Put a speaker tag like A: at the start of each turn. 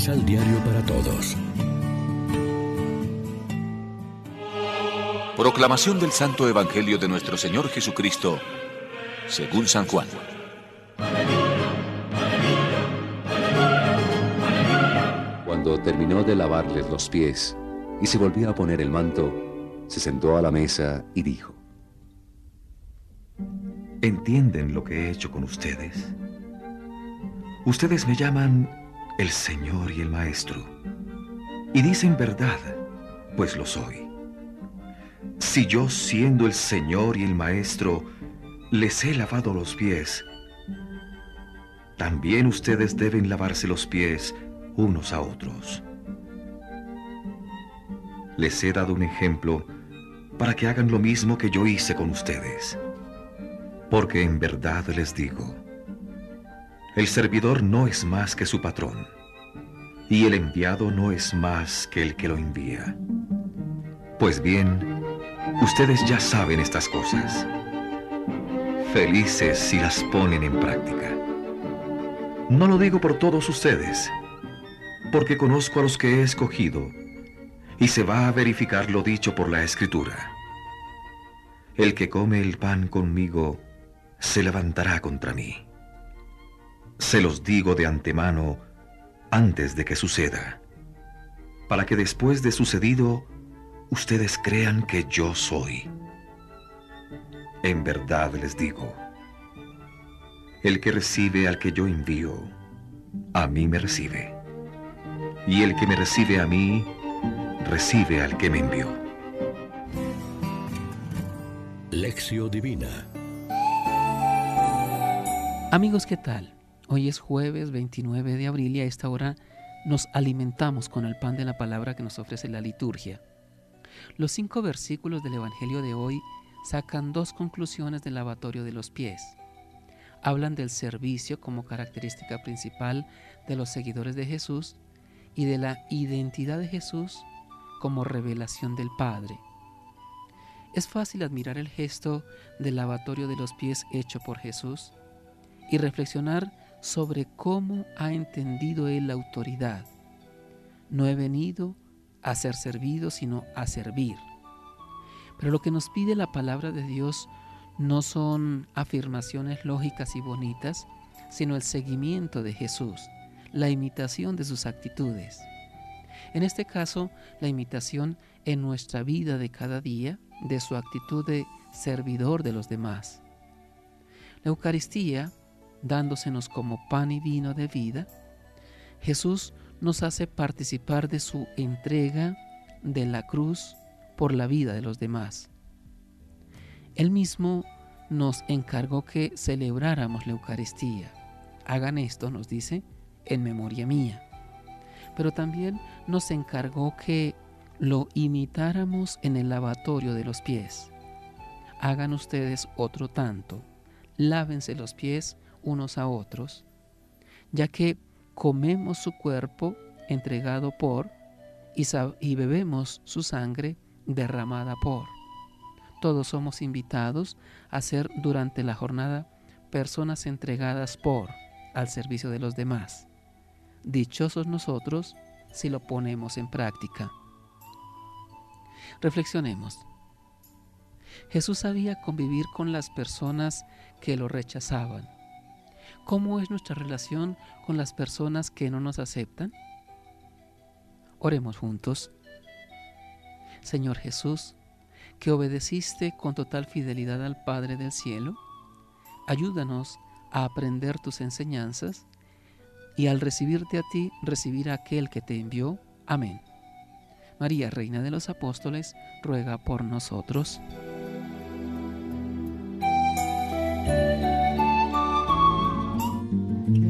A: Misal Diario para Todos.
B: Proclamación del Santo Evangelio de nuestro Señor Jesucristo, según San Juan.
C: Cuando terminó de lavarles los pies y se volvió a poner el manto, se sentó a la mesa y dijo,
D: ¿Entienden lo que he hecho con ustedes? Ustedes me llaman el Señor y el Maestro. Y dicen verdad, pues lo soy. Si yo, siendo el Señor y el Maestro, les he lavado los pies, también ustedes deben lavarse los pies unos a otros. Les he dado un ejemplo para que hagan lo mismo que yo hice con ustedes. Porque en verdad les digo, el servidor no es más que su patrón, y el enviado no es más que el que lo envía. Pues bien, ustedes ya saben estas cosas. Felices si las ponen en práctica. No lo digo por todos ustedes, porque conozco a los que he escogido, y se va a verificar lo dicho por la Escritura. El que come el pan conmigo se levantará contra mí. Se los digo de antemano antes de que suceda, para que después de sucedido ustedes crean que yo soy. En verdad les digo, el que recibe al que yo envío, a mí me recibe. Y el que me recibe a mí, recibe al que me envió.
A: Lección Divina
E: Amigos, ¿qué tal? Hoy es jueves 29 de abril y a esta hora nos alimentamos con el pan de la palabra que nos ofrece la liturgia. Los cinco versículos del Evangelio de hoy sacan dos conclusiones del lavatorio de los pies. Hablan del servicio como característica principal de los seguidores de Jesús y de la identidad de Jesús como revelación del Padre. Es fácil admirar el gesto del lavatorio de los pies hecho por Jesús y reflexionar sobre cómo ha entendido Él la autoridad. No he venido a ser servido, sino a servir. Pero lo que nos pide la palabra de Dios no son afirmaciones lógicas y bonitas, sino el seguimiento de Jesús, la imitación de sus actitudes. En este caso, la imitación en nuestra vida de cada día de su actitud de servidor de los demás. La Eucaristía dándosenos como pan y vino de vida, Jesús nos hace participar de su entrega de la cruz por la vida de los demás. Él mismo nos encargó que celebráramos la Eucaristía. Hagan esto, nos dice, en memoria mía. Pero también nos encargó que lo imitáramos en el lavatorio de los pies. Hagan ustedes otro tanto. Lávense los pies unos a otros, ya que comemos su cuerpo entregado por y, y bebemos su sangre derramada por. Todos somos invitados a ser durante la jornada personas entregadas por al servicio de los demás. Dichosos nosotros si lo ponemos en práctica. Reflexionemos. Jesús sabía convivir con las personas que lo rechazaban ¿Cómo es nuestra relación con las personas que no nos aceptan? Oremos juntos. Señor Jesús, que obedeciste con total fidelidad al Padre del Cielo, ayúdanos a aprender tus enseñanzas y al recibirte a ti, recibir a aquel que te envió. Amén. María, Reina de los Apóstoles, ruega por nosotros.